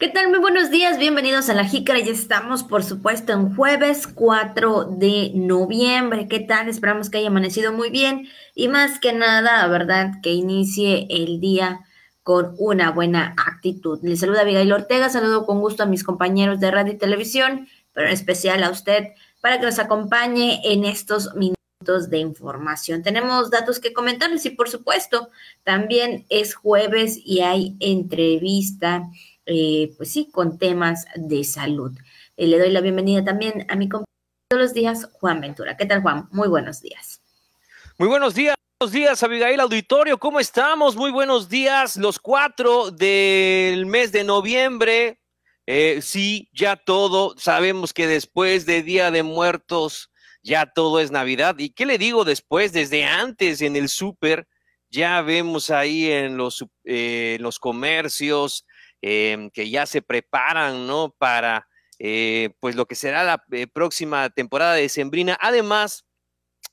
¿Qué tal? Muy buenos días, bienvenidos a la Jícara. Ya estamos, por supuesto, en jueves 4 de noviembre. ¿Qué tal? Esperamos que haya amanecido muy bien y más que nada, ¿verdad? Que inicie el día con una buena actitud. Les saluda Abigail Ortega, saludo con gusto a mis compañeros de radio y televisión, pero en especial a usted para que nos acompañe en estos minutos de información. Tenemos datos que comentarles y por supuesto también es jueves y hay entrevista eh, pues sí, con temas de salud. Eh, le doy la bienvenida también a mi compañero todos los días, Juan Ventura. ¿Qué tal, Juan? Muy buenos días. Muy buenos días. Buenos días, Abigail Auditorio, ¿cómo estamos? Muy buenos días, los cuatro del mes de noviembre. Eh, sí, ya todo, sabemos que después de Día de Muertos, ya todo es Navidad. ¿Y qué le digo después? Desde antes en el súper, ya vemos ahí en los, en los comercios, Em, que ya se preparan, ¿no? Para, eh, pues, lo que será la eh, próxima temporada de Sembrina. Además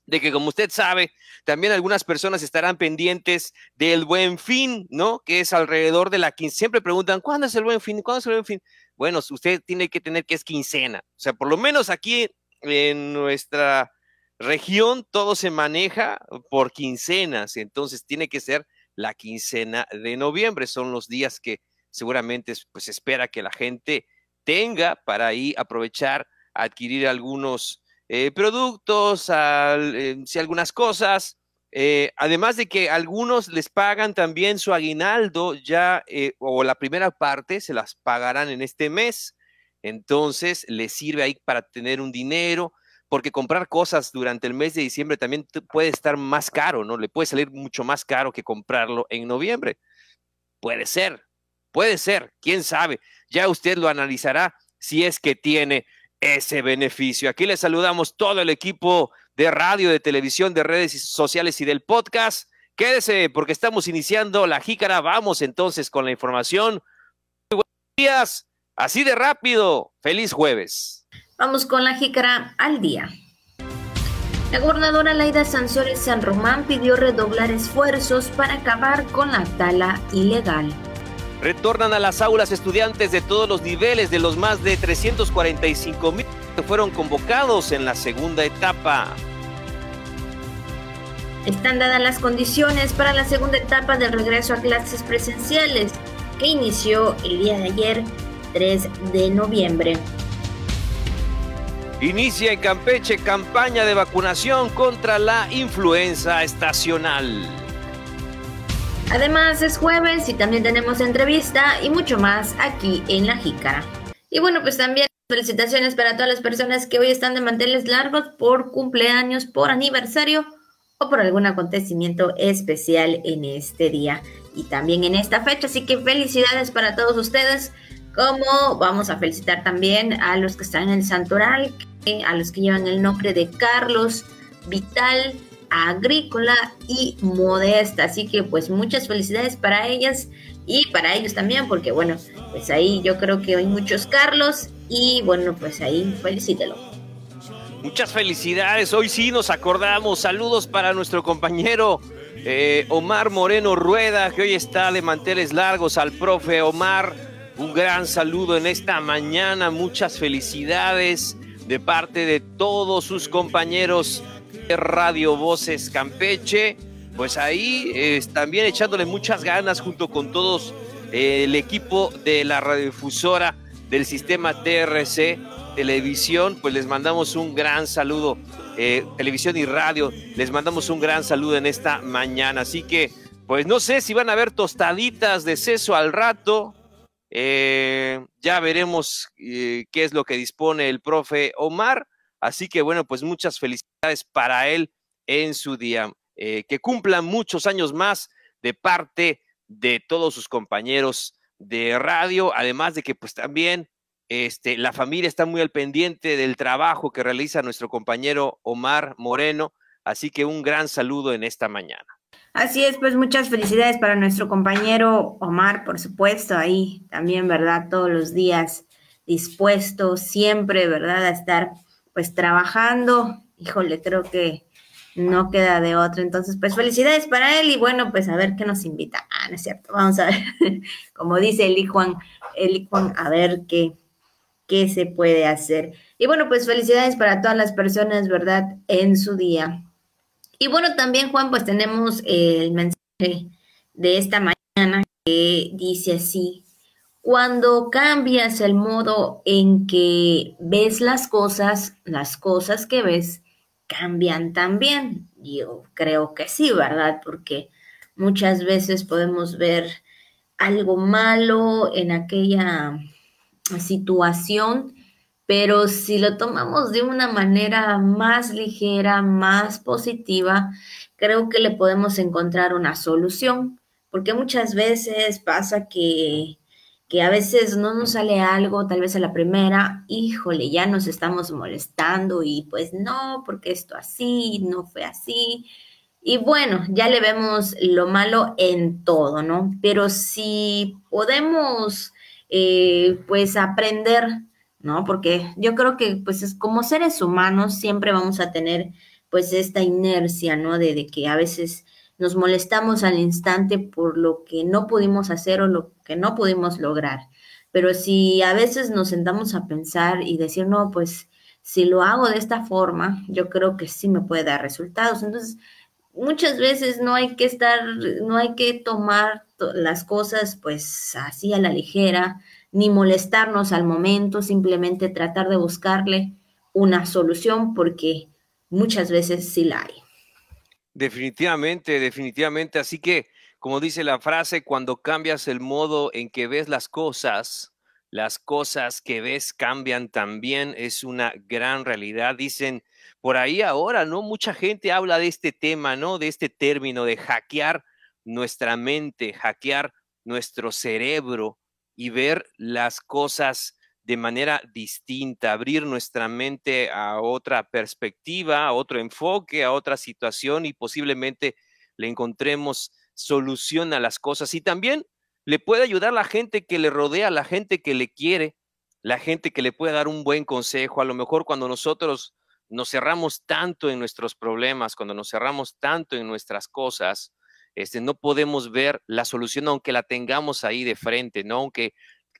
de que, como usted sabe, también algunas personas estarán pendientes del buen fin, ¿no? Que es alrededor de la quincena. Siempre preguntan, ¿cuándo es el buen fin? ¿Cuándo es el buen fin? Bueno, usted tiene que tener que es quincena. O sea, por lo menos aquí en nuestra región todo se maneja por quincenas. Entonces tiene que ser la quincena de noviembre. Son los días que seguramente pues espera que la gente tenga para ahí aprovechar, adquirir algunos eh, productos, eh, si algunas cosas. Eh, además de que algunos les pagan también su aguinaldo ya o la primera parte se las pagarán en este mes. Entonces les sirve ahí para tener un dinero, porque comprar cosas durante el mes de diciembre también puede estar más caro, ¿no? Le puede salir mucho más caro que comprarlo en noviembre. Puede ser, Puede ser, quién sabe. Ya usted lo analizará si es que tiene ese beneficio. Aquí le saludamos todo el equipo de radio, de televisión, de redes sociales y del podcast. Quédese porque estamos iniciando la jícara. Vamos entonces con la información. Muy buenos días, así de rápido. Feliz jueves. Vamos con la jícara al día. La gobernadora Laida Sansores San Román pidió redoblar esfuerzos para acabar con la tala ilegal. Retornan a las aulas estudiantes de todos los niveles de los más de 345 mil que fueron convocados en la segunda etapa. Están dadas las condiciones para la segunda etapa del regreso a clases presenciales, que inició el día de ayer, 3 de noviembre. Inicia en Campeche campaña de vacunación contra la influenza estacional. Además es jueves y también tenemos entrevista y mucho más aquí en La Jícara. Y bueno, pues también felicitaciones para todas las personas que hoy están de manteles largos por cumpleaños, por aniversario o por algún acontecimiento especial en este día y también en esta fecha. Así que felicidades para todos ustedes. Como vamos a felicitar también a los que están en el Santoral, a los que llevan el nombre de Carlos, Vital, agrícola y modesta. Así que pues muchas felicidades para ellas y para ellos también, porque bueno, pues ahí yo creo que hay muchos Carlos y bueno, pues ahí felicítelo. Muchas felicidades, hoy sí nos acordamos, saludos para nuestro compañero eh, Omar Moreno Rueda, que hoy está de manteles largos al profe Omar, un gran saludo en esta mañana, muchas felicidades de parte de todos sus compañeros Radio Voces Campeche, pues ahí también echándole muchas ganas junto con todos eh, el equipo de la radiodifusora del sistema TRC Televisión, pues les mandamos un gran saludo, eh, televisión y radio, les mandamos un gran saludo en esta mañana. Así que, pues no sé si van a haber tostaditas de seso al rato, eh, ya veremos qué es lo que dispone el profe Omar Así que bueno, pues muchas felicidades para él en su día. Eh, que cumplan muchos años más de parte de todos sus compañeros de radio, además de que pues también este, la familia está muy al pendiente del trabajo que realiza nuestro compañero Omar Moreno, así que un gran saludo en esta mañana. Así es, pues muchas felicidades para nuestro compañero Omar, por supuesto, ahí también, ¿verdad? Todos los días dispuesto siempre, ¿verdad? A estar pues trabajando, híjole, creo que no queda de otro. Entonces, pues felicidades para él y bueno, pues a ver qué nos invita. Ah, no es cierto, vamos a ver, como dice Eli Juan, Eli Juan, a ver qué, qué se puede hacer. Y bueno, pues felicidades para todas las personas, ¿verdad? En su día. Y bueno, también Juan, pues tenemos el mensaje de esta mañana que dice así, cuando cambias el modo en que ves las cosas, las cosas que ves cambian también. Yo creo que sí, ¿verdad? Porque muchas veces podemos ver algo malo en aquella situación, pero si lo tomamos de una manera más ligera, más positiva, creo que le podemos encontrar una solución, porque muchas veces pasa que que a veces no nos sale algo, tal vez a la primera, híjole, ya nos estamos molestando y pues no, porque esto así, no fue así. Y bueno, ya le vemos lo malo en todo, ¿no? Pero si podemos, eh, pues aprender, ¿no? Porque yo creo que pues es, como seres humanos siempre vamos a tener pues esta inercia, ¿no? De que a veces nos molestamos al instante por lo que no pudimos hacer o lo que no pudimos lograr. Pero si a veces nos sentamos a pensar y decir, no, pues si lo hago de esta forma, yo creo que sí me puede dar resultados. Entonces, muchas veces no hay que estar, no hay que tomar las cosas pues así a la ligera, ni molestarnos al momento, simplemente tratar de buscarle una solución porque muchas veces sí la hay. Definitivamente, definitivamente. Así que, como dice la frase, cuando cambias el modo en que ves las cosas, las cosas que ves cambian también. Es una gran realidad. Dicen por ahí ahora, ¿no? Mucha gente habla de este tema, ¿no? De este término de hackear nuestra mente, hackear nuestro cerebro y ver las cosas de manera distinta, abrir nuestra mente a otra perspectiva, a otro enfoque, a otra situación y posiblemente le encontremos solución a las cosas. Y también le puede ayudar la gente que le rodea, la gente que le quiere, la gente que le puede dar un buen consejo. A lo mejor cuando nosotros nos cerramos tanto en nuestros problemas, cuando nos cerramos tanto en nuestras cosas, este, no podemos ver la solución aunque la tengamos ahí de frente, ¿no? Aunque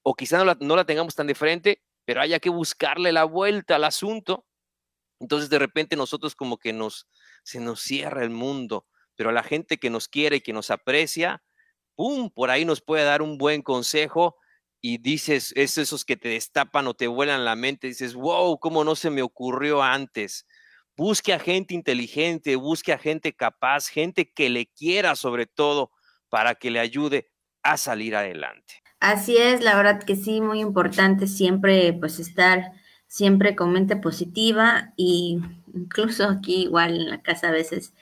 o quizá no la, tengamos tan de frente, pero haya que buscarle la vuelta al asunto. Entonces de repente nosotros como que nos, se nos cierra el mundo, pero a la gente que nos quiere y que nos aprecia, ¡pum! Por ahí nos puede dar un buen consejo y dices, es esos que te destapan o te vuelan la mente, dices, wow, ¿cómo no se me ocurrió antes? Busque a gente inteligente, busque a gente capaz, gente que le quiera sobre todo para que le ayude a salir adelante. Así es, la verdad que sí, muy importante siempre pues estar siempre con mente positiva y incluso aquí igual en la casa a veces,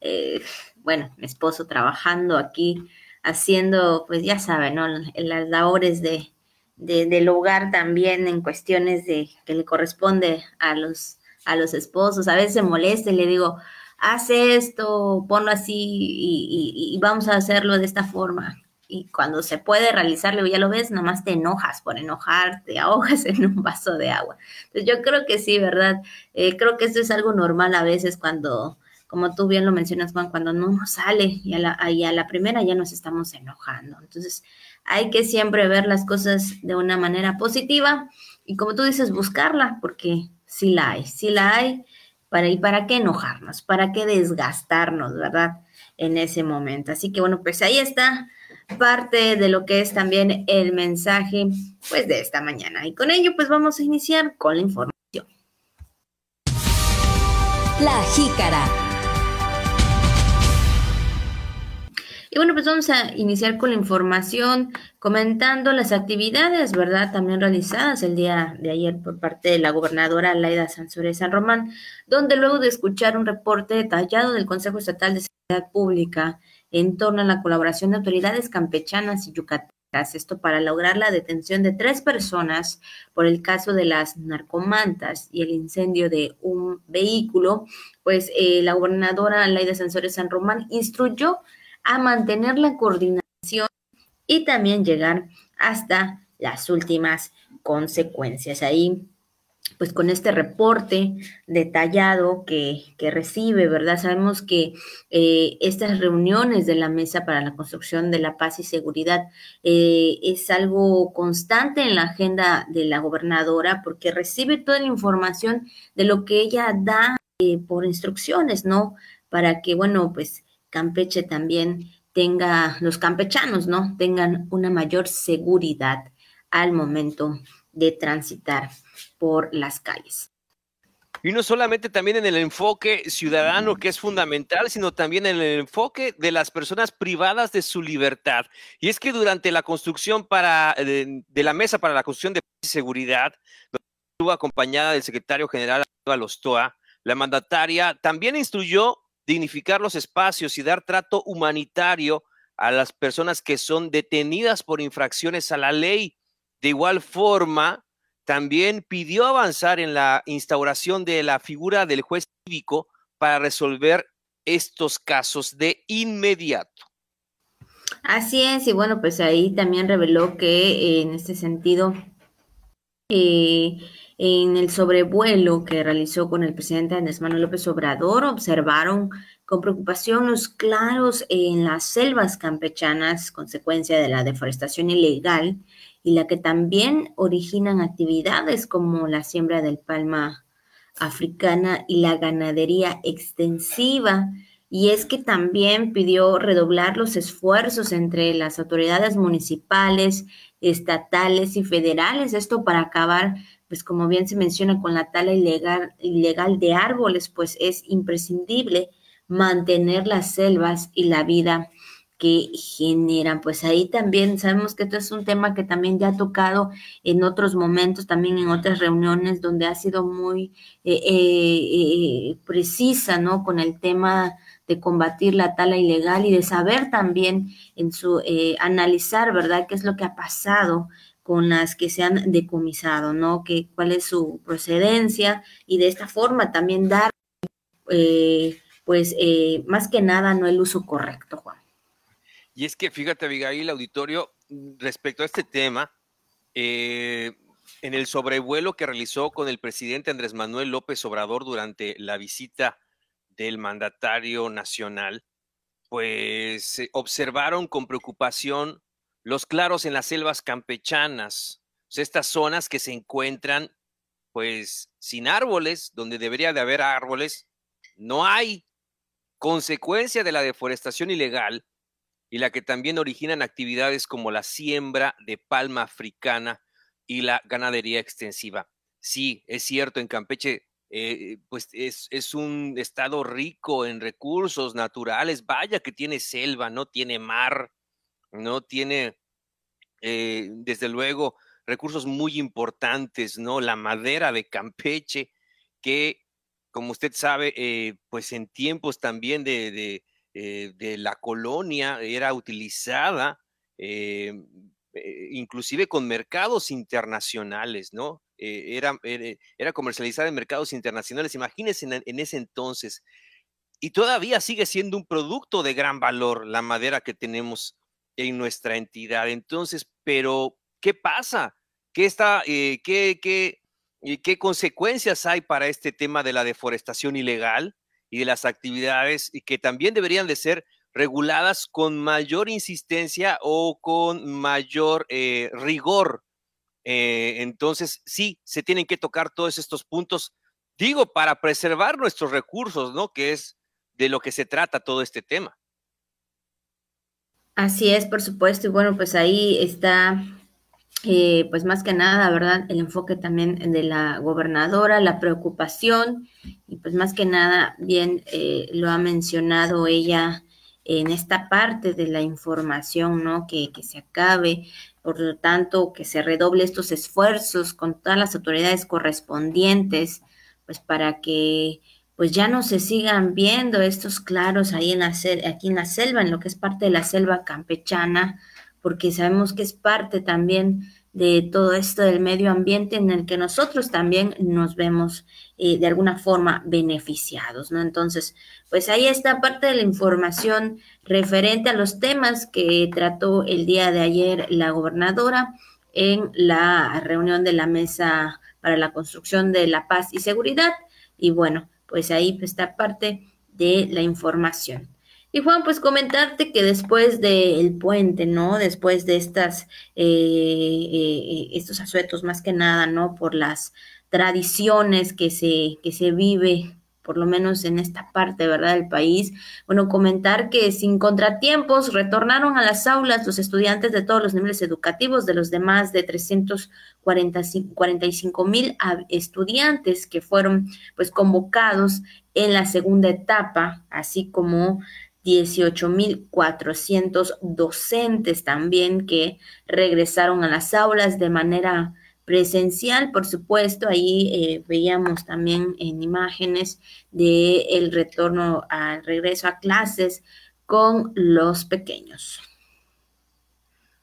eh, bueno, mi esposo trabajando aquí, haciendo pues ya saben, ¿no? Las labores de, del hogar también en cuestiones de que le corresponde a los, a los esposos, a veces se molesta y le digo, haz esto, ponlo así y vamos a hacerlo de esta forma y cuando se puede realizarlo, ya lo ves, nomás te enojas por enojar, te ahogas en un vaso de agua. Entonces yo creo que sí, ¿verdad? Eh, creo que esto es algo normal a veces cuando, como tú bien lo mencionas, Juan, cuando no nos sale y a la, la primera ya nos estamos enojando. Entonces hay que siempre ver las cosas de una manera positiva y como tú dices, buscarla, porque sí la hay, sí la hay. Para, ¿Y para qué enojarnos? ¿Para qué desgastarnos, verdad? En ese momento. Así que bueno, pues ahí está parte de lo que es también el mensaje pues de esta mañana. Y con ello pues vamos a iniciar con la información. La jícara. Y bueno, pues vamos a iniciar con la información comentando las actividades, ¿verdad? También realizadas el día de ayer por parte de la gobernadora Laida Sansores San Román, donde luego de escuchar un reporte detallado del Consejo Estatal de Seguridad Pública en torno a la colaboración de autoridades campechanas y yucatecas, esto para lograr la detención de tres personas por el caso de las narcomantas y el incendio de un vehículo, pues eh, la gobernadora Laida Sansores San Román instruyó a mantener la coordinación y también llegar hasta las últimas consecuencias. Ahí pues con este reporte detallado que, recibe, ¿verdad? Sabemos que eh, estas reuniones de la Mesa para la Construcción de la Paz y Seguridad eh, es algo constante en la agenda de la gobernadora porque recibe toda la información de lo que ella da eh, por instrucciones, ¿no? Para que, bueno, pues Campeche también tenga, los campechanos, ¿no? Tengan una mayor seguridad al momento de transitar por las calles. Y no solamente también en el enfoque ciudadano, que es fundamental, sino también en el enfoque de las personas privadas de su libertad. Y es que durante la construcción para, de, la mesa para la construcción de seguridad, estuvo acompañada del secretario general Alostoa, la mandataria también instruyó dignificar los espacios y dar trato humanitario a las personas que son detenidas por infracciones a la ley. De igual forma, también pidió avanzar en la instauración de la figura del juez cívico para resolver estos casos de inmediato. Así es, y bueno, pues ahí también reveló que en este sentido, eh, en el sobrevuelo que realizó con el presidente Andrés Manuel López Obrador, observaron con preocupación los claros en las selvas campechanas, consecuencia de la deforestación ilegal y la que también originan actividades como la siembra del palma africana y la ganadería extensiva. Y es que también pidió redoblar los esfuerzos entre las autoridades municipales, estatales y federales, esto para acabar, pues como bien se menciona, con la tala ilegal, ilegal de árboles, pues es imprescindible mantener las selvas y la vida que generan. Pues ahí también sabemos que esto es un tema que también ya ha tocado en otros momentos, también en otras reuniones donde ha sido muy eh, eh, eh, precisa, ¿no? Con el tema de combatir la tala ilegal y de saber también en su analizar, ¿verdad?, qué es lo que ha pasado con las que se han decomisado, ¿no? Que, cuál es su procedencia y de esta forma también dar, pues, más que nada, no el uso correcto, Juan. Y es que fíjate, Abigail, auditorio, respecto a este tema, eh, en el sobrevuelo que realizó con el presidente Andrés Manuel López Obrador durante la visita del mandatario nacional, pues observaron con preocupación los claros en las selvas campechanas, estas zonas que se encuentran pues sin árboles, donde debería de haber árboles, no hay. Consecuencia de la deforestación ilegal, y la que también originan actividades como la siembra de palma africana y la ganadería extensiva. Sí, es cierto, en Campeche eh, pues es, un estado rico en recursos naturales, vaya que tiene selva, no tiene mar, no tiene, eh, desde luego, recursos muy importantes, ¿no? La madera de Campeche, que, como usted sabe, eh, pues en tiempos también de eh, de la colonia era utilizada eh, eh, inclusive con mercados internacionales, ¿no? era, era, comercializada en mercados internacionales, imagínense en, ese entonces. Y todavía sigue siendo un producto de gran valor la madera que tenemos en nuestra entidad. Entonces, pero, ¿qué pasa? ¿Qué, está, qué, qué, qué consecuencias hay para este tema de la deforestación ilegal? Y de las actividades y que también deberían de ser reguladas con mayor insistencia o con mayor eh, rigor. Eh, entonces, sí, se tienen que tocar todos estos puntos, digo, para preservar nuestros recursos, ¿no? Que es de lo que se trata todo este tema. Así es, por supuesto, y bueno, pues ahí está pues más que nada, ¿verdad? El enfoque también de la gobernadora, la preocupación y pues más que nada, bien eh, lo ha mencionado ella en esta parte de la información, ¿no? Que, que se acabe, por lo tanto, que se redoble estos esfuerzos con todas las autoridades correspondientes, pues para que pues ya no se sigan viendo estos claros ahí en la, aquí en la selva, en lo que es parte de la selva campechana, porque sabemos que es parte también de todo esto del medio ambiente en el que nosotros también nos vemos eh, de alguna forma beneficiados, ¿no? Entonces, pues ahí está parte de la información referente a los temas que trató el día de ayer la gobernadora en la reunión de la mesa para la construcción de la paz y seguridad. Y bueno, pues ahí está parte de la información. Y Juan, pues comentarte que después del puente, ¿no? Después de estas, eh, eh, estos asuetos más que nada, ¿no? Por las tradiciones que se, que se vive por lo menos en esta parte, ¿verdad?, del país. Bueno, comentar que sin contratiempos retornaron a las aulas los estudiantes de todos los niveles educativos, de los demás de 345 mil estudiantes que fueron pues convocados en la segunda etapa, así como 18.400 docentes también que regresaron a las aulas de manera presencial, por supuesto, ahí eh, veíamos también en imágenes de el retorno al regreso a clases con los pequeños.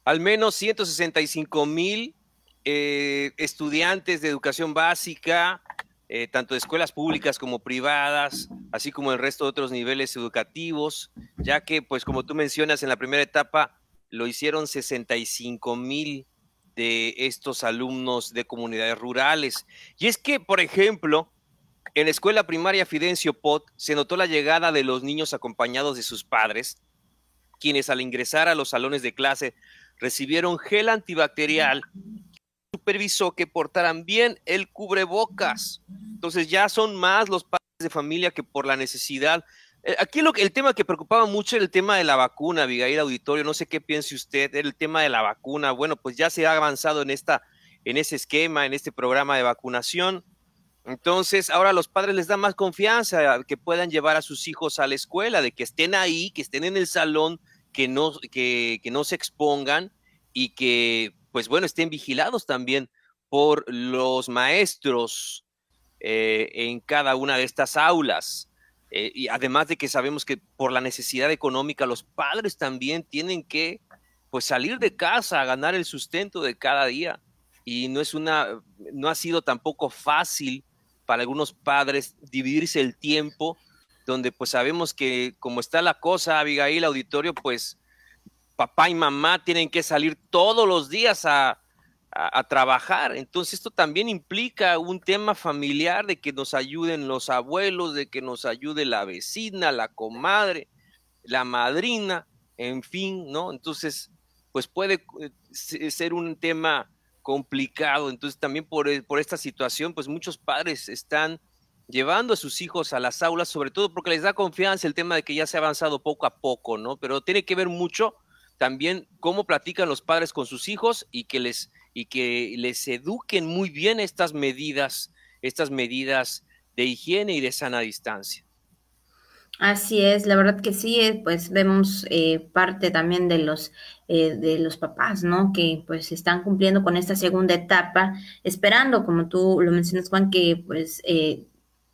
Al menos 165 mil eh, estudiantes de educación básica, eh, tanto de escuelas públicas como privadas, así como el resto de otros niveles educativos, ya que, pues como tú mencionas, en la primera etapa lo hicieron 65 mil de estos alumnos de comunidades rurales. Y es que, por ejemplo, en la escuela primaria Fidencio Pot se notó la llegada de los niños acompañados de sus padres, quienes al ingresar a los salones de clase recibieron gel antibacterial supervisó que portaran bien el cubrebocas. Entonces ya son más los padres de familia que por la necesidad eh, aquí lo, el tema que preocupaba mucho era el tema de la vacuna, Abigail Auditorio. No sé qué piense usted, el tema de la vacuna. Bueno, pues ya se ha avanzado en, esta, en ese esquema, en este programa de vacunación. Entonces, ahora los padres les da más confianza que puedan llevar a sus hijos a la escuela, de que estén ahí, que estén en el salón, que no, que, que no se expongan y que, pues bueno, estén vigilados también por los maestros eh, en cada una de estas aulas. Eh, y además de que sabemos que por la necesidad económica los padres también tienen que pues salir de casa a ganar el sustento de cada día y no es una no ha sido tampoco fácil para algunos padres dividirse el tiempo donde pues sabemos que como está la cosa Abigail auditorio pues papá y mamá tienen que salir todos los días a, trabajar. Entonces esto también implica un tema familiar de que nos ayuden los abuelos, de que nos ayude la vecina, la comadre, la madrina, en fin, ¿no? Entonces, pues puede eh, ser un tema complicado. Entonces también por, eh, por esta situación, pues muchos padres están llevando a sus hijos a las aulas, sobre todo porque les da confianza el tema de que ya se ha avanzado poco a poco, ¿no? Pero tiene que ver mucho también cómo platican los padres con sus hijos y que les y que les eduquen muy bien estas medidas, estas medidas de higiene y de sana distancia. Así es, la verdad que sí, eh, pues vemos eh, parte también de los eh, de los papás, ¿no? Que pues están cumpliendo con esta segunda etapa, esperando, como tú lo mencionas, Juan, que pues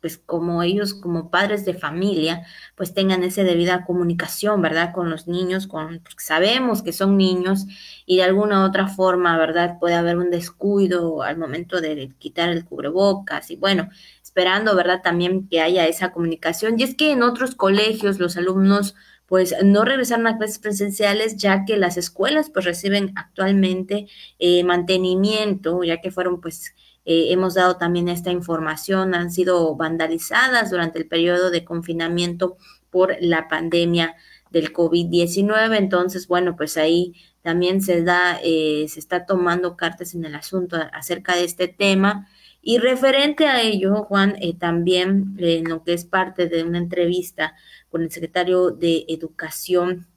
pues como ellos como padres de familia, pues tengan esa debida comunicación, ¿verdad? Con los niños, con, porque sabemos que son niños y de alguna otra forma, ¿verdad? Puede haber un descuido al momento de quitar el cubrebocas y bueno, esperando, ¿verdad? También que haya esa comunicación. Y es que en otros colegios los alumnos pues no regresaron a clases presenciales ya que las escuelas pues reciben actualmente eh, mantenimiento, ya que fueron pues eh, hemos dado también esta información, han sido vandalizadas durante el periodo de confinamiento por la pandemia del COVID-19. Entonces, bueno, pues ahí también se da, eh, se está tomando cartas en el asunto acerca de este tema. Y referente a ello, Juan, eh, también en lo que es parte de una entrevista con el secretario de Educación,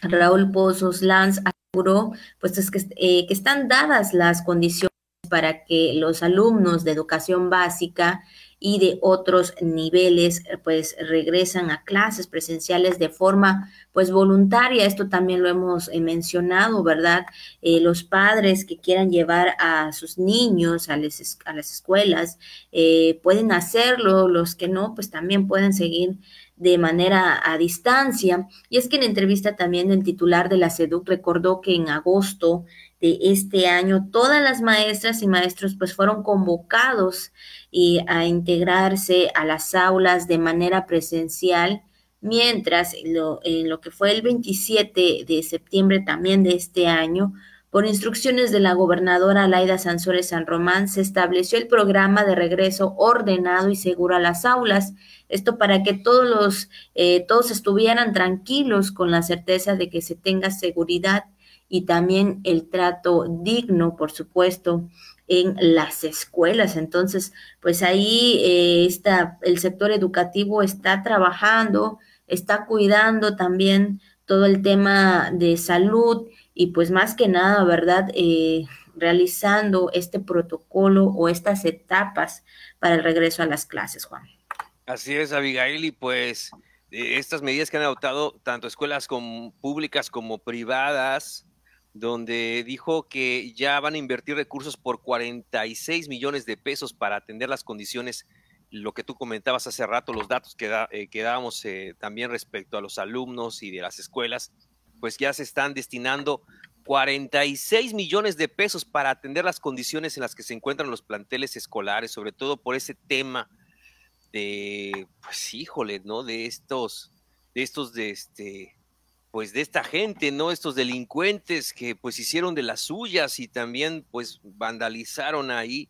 Raúl Pozos Lanz, aseguró pues es que, que están dadas las condiciones para que los alumnos de educación básica y de otros niveles pues regresan a clases presenciales de forma pues voluntaria. Esto también lo hemos eh, mencionado, ¿verdad? Eh, los padres que quieran llevar a sus niños a, a las escuelas eh, pueden hacerlo, los que no pues también pueden seguir de manera a distancia. Y es que en entrevista también el titular de la SEDUC recordó que en agosto de este año, todas las maestras y maestros pues fueron convocados y a integrarse a las aulas de manera presencial, mientras lo, en lo que fue el 27 de septiembre también de este año, Por instrucciones de la gobernadora Laida Sansores San Román, se estableció el programa de regreso ordenado y seguro a las aulas. Esto para que todos los, eh, todos estuvieran tranquilos con la certeza de que se tenga seguridad y también el trato digno, por supuesto, en las escuelas. Entonces, pues ahí eh, está, el sector educativo está trabajando, está cuidando también todo el tema de salud y pues más que nada, ¿verdad? Eh, realizando este protocolo o estas etapas para el regreso a las clases, Juan. Así es, Abigail, y pues eh, estas medidas que han adoptado tanto escuelas públicas como privadas, donde dijo que ya van a invertir recursos por 46 millones de pesos para atender las condiciones, lo que tú comentabas hace rato, los datos que, eh, dábamos eh, también respecto a los alumnos y de las escuelas, pues ya se están destinando 46 millones de pesos para atender las condiciones en las que se encuentran los planteles escolares, sobre todo por ese tema de, pues híjole, ¿no? De estos, de estos, de este, pues de esta gente, ¿no? Estos delincuentes que pues hicieron de las suyas y también pues vandalizaron ahí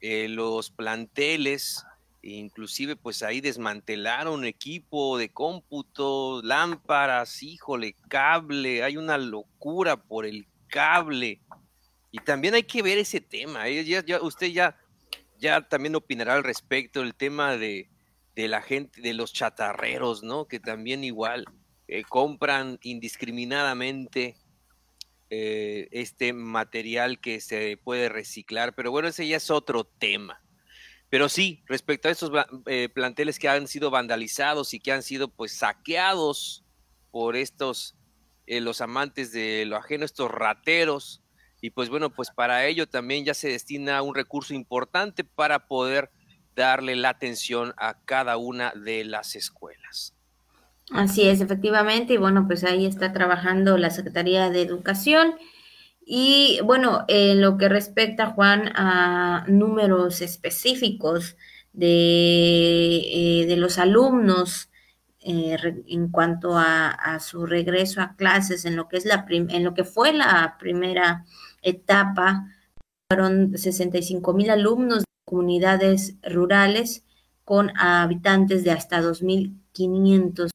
eh, los planteles, inclusive pues ahí desmantelaron equipo de cómputo, lámparas, híjole, cable, hay una locura por el cable. Y también hay que ver ese tema, ¿eh? ya, ya, usted ya, ya también opinará al respecto, el tema de, de la gente, de los chatarreros, ¿no? Que también igual eh, compran indiscriminadamente eh, este material que se puede reciclar, pero bueno, ese ya es otro tema. Pero sí, respecto a estos eh, planteles que han sido vandalizados y que han sido pues saqueados por estos, los amantes de lo ajeno, estos rateros, y pues bueno, pues para ello también ya se destina un recurso importante para poder darle la atención a cada una de las escuelas. Así es, efectivamente, y bueno, pues ahí está trabajando la Secretaría de Educación. Y bueno, en lo que respecta, Juan, a números específicos de, eh, de los alumnos eh, en cuanto a, su regreso a clases, en lo que es la en lo que fue la primera etapa, fueron 65 mil alumnos de comunidades rurales con habitantes de hasta 2.500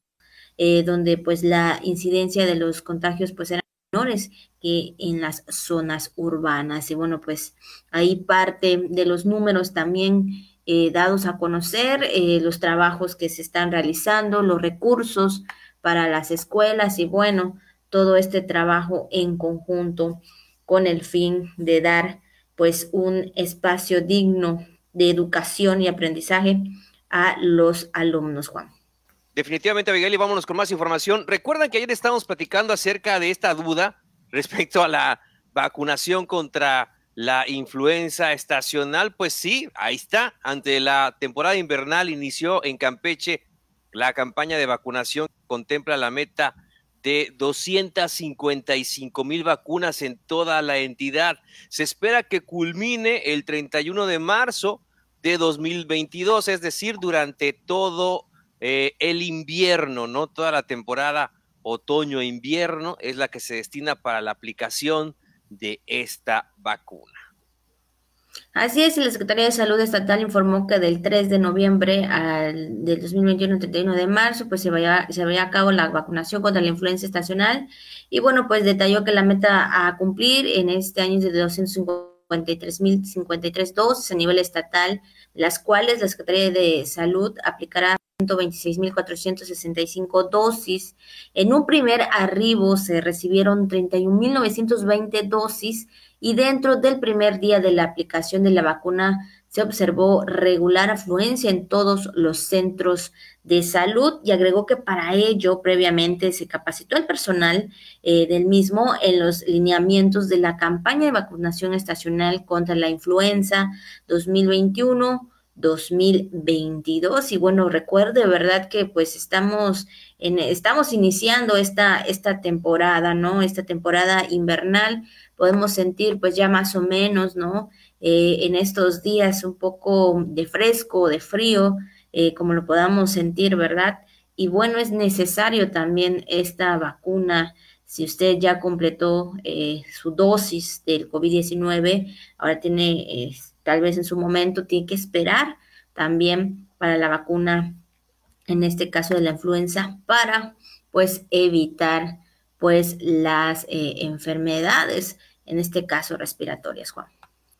eh, donde pues la incidencia de los contagios pues eran menores que en las zonas urbanas. Y bueno, pues ahí parte de los números también eh, dados a conocer, eh, los trabajos que se están realizando, los recursos para las escuelas y bueno, todo este trabajo en conjunto con el fin de dar pues un espacio digno de educación y aprendizaje a los alumnos, Juan. Definitivamente, Abigail, y vámonos con más información. Recuerdan que ayer estábamos platicando acerca de esta duda respecto a la vacunación contra la influenza estacional. Pues sí, ahí está. Ante la temporada invernal inició en Campeche la campaña de vacunación contempla la meta de 255 mil vacunas en toda la entidad. Se espera que culmine el 31 de marzo de 2022, es decir, durante todo eh, el invierno, ¿no? Toda la temporada otoño-invierno es la que se destina para la aplicación de esta vacuna. Así es, la Secretaría de Salud Estatal informó que del 3 de noviembre al del 2021 al 31 de marzo, pues se vaya, se vaya a cabo la vacunación contra la influenza estacional. Y bueno, pues detalló que la meta a cumplir en este año es de 253.053 dosis a nivel estatal, las cuales la Secretaría de Salud aplicará 126.465 dosis. En un primer arribo se recibieron 31.920 dosis y dentro del primer día de la aplicación de la vacuna se observó regular afluencia en todos los centros de salud y agregó que para ello previamente se capacitó el personal eh, del mismo en los lineamientos de la campaña de vacunación estacional contra la influenza 2021 2022 y bueno recuerde verdad que pues estamos en estamos iniciando esta esta temporada no esta temporada invernal. Podemos sentir pues ya más o menos no eh, en estos días un poco de fresco de frío eh, como lo podamos sentir verdad y bueno es necesario también esta vacuna. Si usted ya completó eh, su dosis del COVID-19, ahora tiene, tal vez en su momento, tiene que esperar también para la vacuna, en este caso de la influenza, para pues evitar pues las eh, enfermedades, en este caso respiratorias, Juan.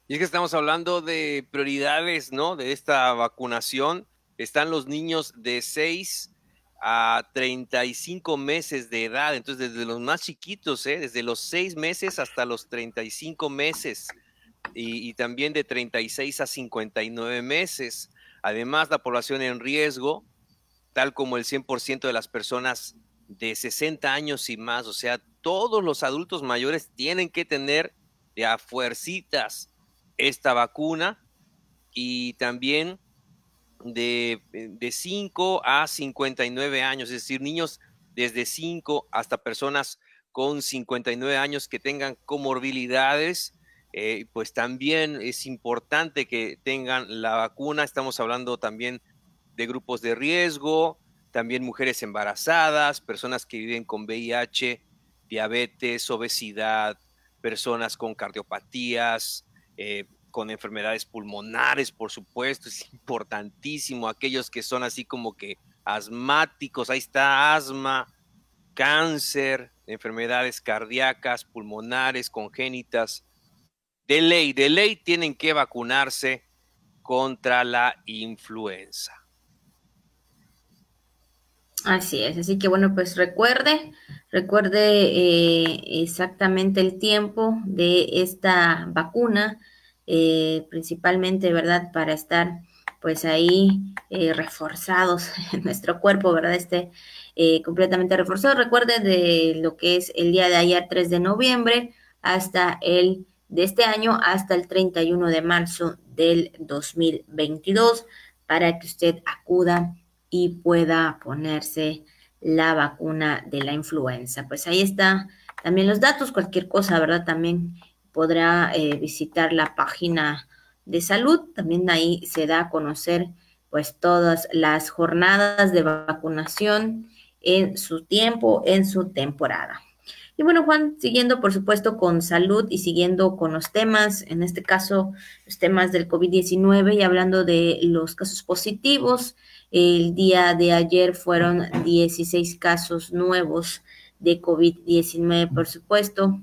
Y es que estamos hablando de prioridades, ¿no? De esta vacunación. Están los niños de 6 a 35 meses de edad, entonces desde los más chiquitos, ¿eh? desde los 6 meses hasta los 35 meses y, también de 36 a 59 meses. Además, la población en riesgo, tal como el 100% de las personas de 60 años y más, o sea, todos los adultos mayores tienen que tener de a fuercitas esta vacuna y también de, de 5 a 59 años, es decir, niños desde 5 hasta personas con 59 años que tengan comorbilidades, eh, pues también es importante que tengan la vacuna. Estamos hablando también de grupos de riesgo, también mujeres embarazadas, personas que viven con VIH, diabetes, obesidad, personas con cardiopatías, eh, con enfermedades pulmonares, por supuesto, es importantísimo. Aquellos que son así como que asmáticos, ahí está asma, cáncer, enfermedades cardíacas, pulmonares, congénitas. De ley, de ley tienen que vacunarse contra la influenza. Así es, así que bueno, pues recuerde, recuerde eh, exactamente el tiempo de esta vacuna eh, principalmente, ¿verdad? Para estar pues ahí eh, reforzados en nuestro cuerpo, ¿verdad? Esté eh, completamente reforzado. Recuerden de lo que es el día de ayer, 3 de noviembre, hasta el de este año, hasta el 31 de marzo del 2022, para que usted acuda y pueda ponerse la vacuna de la influenza. Pues ahí está también los datos, cualquier cosa, ¿verdad? También podrá eh, visitar la página de salud. También ahí se da a conocer pues todas las jornadas de vacunación en su tiempo, en su temporada. Y bueno, Juan, siguiendo por supuesto con salud y siguiendo con los temas, en este caso los temas del COVID-19 y hablando de los casos positivos, el día de ayer fueron 16 casos nuevos de COVID-19, por supuesto,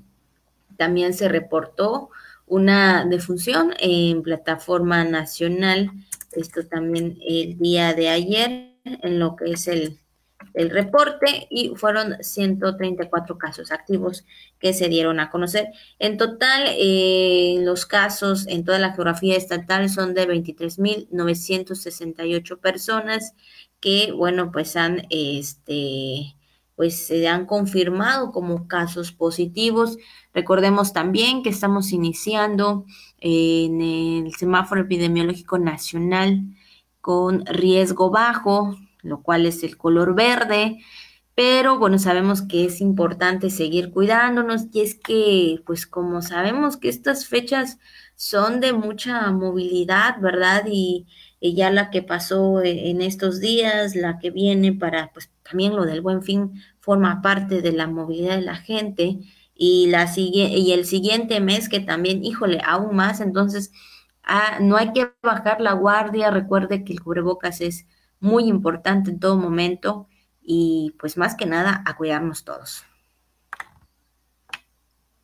también se reportó una defunción en plataforma nacional, esto también el día de ayer, en lo que es el, el reporte, y fueron 134 casos activos que se dieron a conocer. En total, eh, los casos en toda la geografía estatal son de 23.968 personas que, bueno, pues han, este, pues se han confirmado como casos positivos. Recordemos también que estamos iniciando en el semáforo epidemiológico nacional con riesgo bajo, lo cual es el color verde, pero bueno, sabemos que es importante seguir cuidándonos y es que, pues como sabemos que estas fechas son de mucha movilidad, ¿verdad? Y, ya la que pasó en estos días, la que viene para, pues también lo del buen fin forma parte de la movilidad de la gente y, la y el siguiente mes que también, híjole, aún más, entonces ah, no hay que bajar la guardia, recuerde que el cubrebocas es muy importante en todo momento y pues más que nada a cuidarnos todos.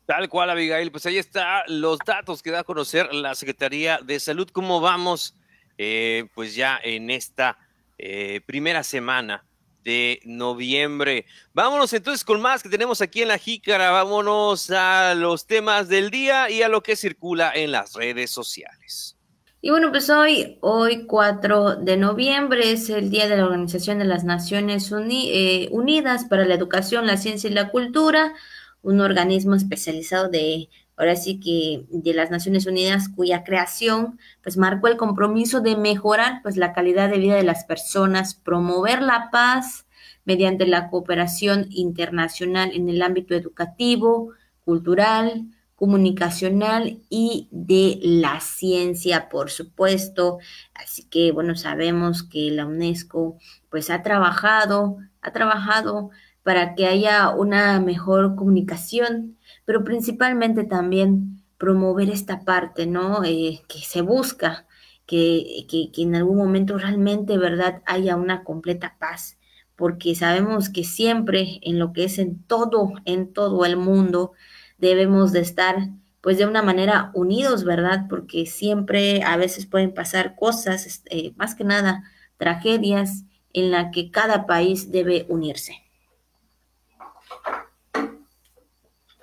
Tal cual, Abigail, pues ahí está los datos que da a conocer la Secretaría de Salud, cómo vamos eh, pues ya en esta eh, primera semana de noviembre. Vámonos entonces con más que tenemos aquí en la jícara. Vámonos a los temas del día y a lo que circula en las redes sociales. Y bueno, pues hoy, hoy 4 de noviembre es el Día de la Organización de las Naciones eh, Unidas para la Educación, la Ciencia y la Cultura, un organismo especializado de ahora sí que de las Naciones Unidas, cuya creación pues marcó el compromiso de mejorar pues la calidad de vida de las personas, promover la paz mediante la cooperación internacional en el ámbito educativo, cultural, comunicacional y de la ciencia, por supuesto. Así que, bueno, sabemos que la UNESCO pues ha trabajado, ha trabajado para que haya una mejor comunicación, pero principalmente también promover esta parte, ¿no? Eh, que se busca, que, que, que en algún momento realmente, ¿verdad?, haya una completa paz, porque sabemos que siempre en lo que es en todo, en todo el mundo, debemos de estar pues de una manera unidos, ¿verdad? Porque siempre a veces pueden pasar cosas, este, más que nada tragedias, en la que cada país debe unirse.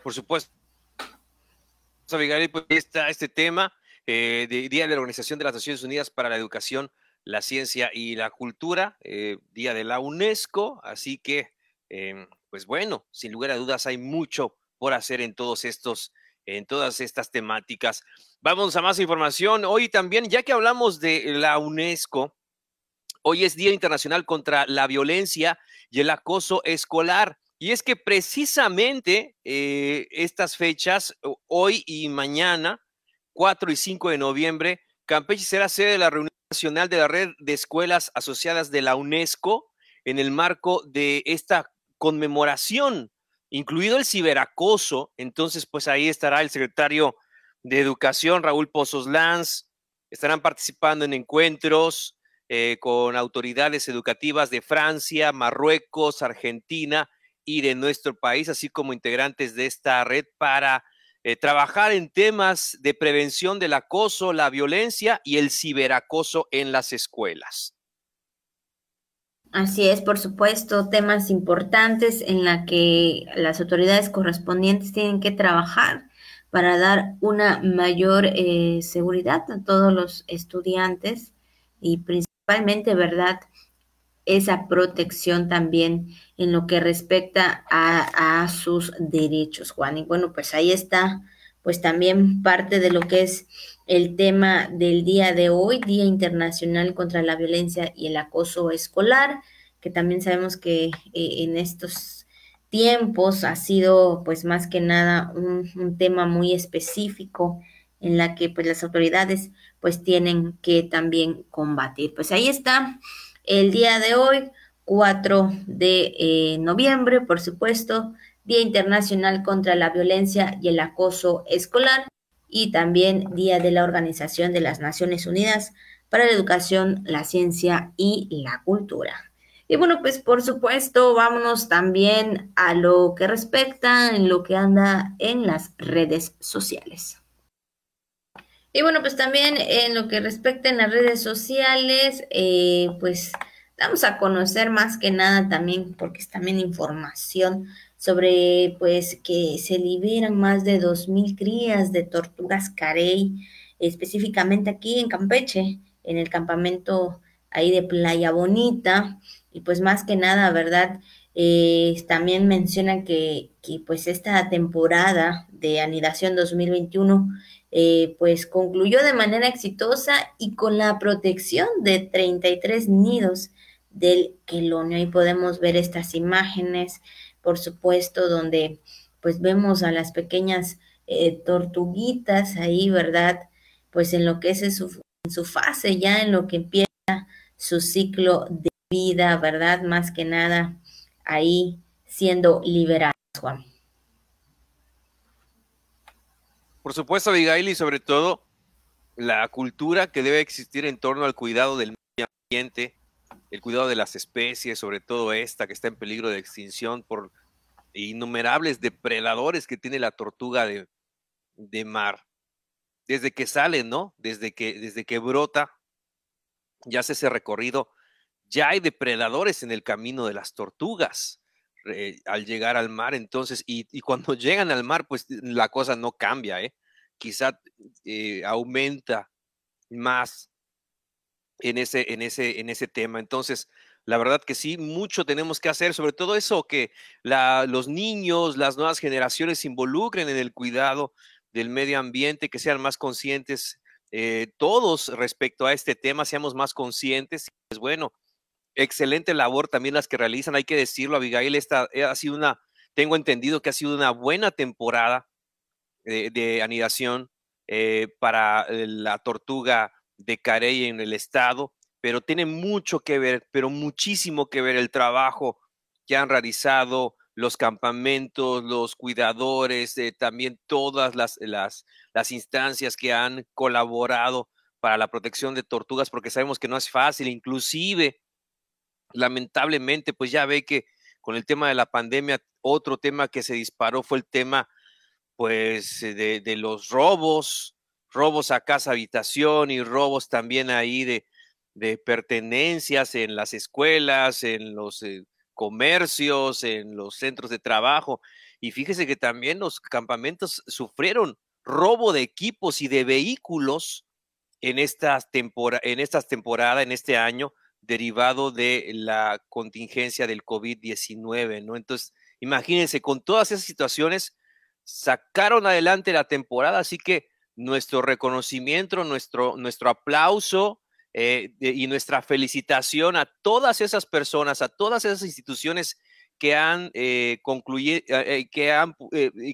Por supuesto. Abigail, pues está este tema eh, de Día de la Organización de las Naciones Unidas para la Educación, la Ciencia y la Cultura, eh, Día de la UNESCO, así que, eh, pues bueno, sin lugar a dudas hay mucho por hacer en todos estos en todas estas temáticas. Vamos a más información. Hoy también, ya que hablamos de la UNESCO, hoy es Día Internacional contra la Violencia y el Acoso Escolar. Y es que precisamente eh, estas fechas, hoy y mañana, 4 y 5 de noviembre, Campeche será sede de la reunión nacional de la red de escuelas asociadas de la UNESCO en el marco de esta conmemoración incluido el ciberacoso. Entonces, pues ahí estará el secretario de Educación, Raúl Pozos Lanz. Estarán participando en encuentros eh, con autoridades educativas de Francia, Marruecos, Argentina y de nuestro país, así como integrantes de esta red para eh, trabajar en temas de prevención del acoso, la violencia y el ciberacoso en las escuelas. Así es, por supuesto, temas importantes en la que las autoridades correspondientes tienen que trabajar para dar una mayor eh, seguridad a todos los estudiantes y principalmente, ¿verdad? Esa protección también en lo que respecta a, a sus derechos, Juan. Y bueno, pues ahí está, pues también parte de lo que es el tema del día de hoy, Día Internacional contra la Violencia y el Acoso Escolar, que también sabemos que eh, en estos tiempos ha sido pues más que nada un, tema muy específico en la que pues las autoridades pues tienen que también combatir. Pues ahí está el día de hoy, 4 de eh, noviembre, por supuesto, Día Internacional contra la Violencia y el Acoso Escolar y también Día de la Organización de las Naciones Unidas para la Educación, la Ciencia y la Cultura. Y bueno, pues por supuesto, vámonos también a lo que respecta en lo que anda en las redes sociales. Y bueno, pues también en lo que respecta en las redes sociales, eh, pues vamos a conocer más que nada también, porque es también información sobre pues que se liberan más de 2.000 crías de tortugas carey, específicamente aquí en Campeche, en el campamento ahí de Playa Bonita, y pues más que nada, ¿verdad? Eh, también menciona que, que, pues esta temporada de anidación 2021 eh, pues concluyó de manera exitosa y con la protección de 33 nidos del quelonio. Ahí podemos ver estas imágenes por supuesto, donde pues vemos a las pequeñas eh, tortuguitas ahí, ¿verdad? Pues en lo que es su, en su fase, ya en lo que empieza su ciclo de vida, ¿verdad? Más que nada ahí siendo liberadas, Juan. Por supuesto, Abigail, y sobre todo la cultura que debe existir en torno al cuidado del medio ambiente, el cuidado de las especies, sobre todo esta que está en peligro de extinción por innumerables depredadores que tiene la tortuga de, de mar. Desde que sale, ¿no? Desde que, desde que brota, ya hace ese recorrido, ya hay depredadores en el camino de las tortugas eh, al llegar al mar. Entonces, y, y, cuando llegan al mar, pues la cosa no cambia, ¿eh? Quizá eh, aumenta más en ese, en ese, en ese tema. Entonces, la verdad que sí, mucho tenemos que hacer, sobre todo eso, que los niños, las nuevas generaciones se involucren en el cuidado del medio ambiente, que sean más conscientes eh, todos respecto a este tema, seamos más conscientes. Pues bueno, excelente labor también las que realizan, hay que decirlo, Abigail, esta eh, ha sido una, tengo entendido que ha sido una buena temporada de, anidación eh, para la tortuga de Carey en el estado, pero tiene mucho que ver, pero muchísimo que ver el trabajo que han realizado los campamentos, los cuidadores, eh, también todas las, las, instancias que han colaborado para la protección de tortugas, porque sabemos que no es fácil, inclusive, lamentablemente, pues ya ve que con el tema de la pandemia, otro tema que se disparó fue el tema, pues, de, de los robos, robos a casa habitación y robos también ahí de, pertenencias en las escuelas, en los eh, comercios, en los centros de trabajo. Y fíjese que también los campamentos sufrieron robo de equipos y de vehículos en estas, en estas temporadas, en este año, derivado de la contingencia del COVID-19, ¿no? Entonces, imagínense, con todas esas situaciones, sacaron adelante la temporada, así que nuestro reconocimiento, nuestro, nuestro aplauso eh, y nuestra felicitación a todas esas personas, a todas esas instituciones que han, eh, eh, que, han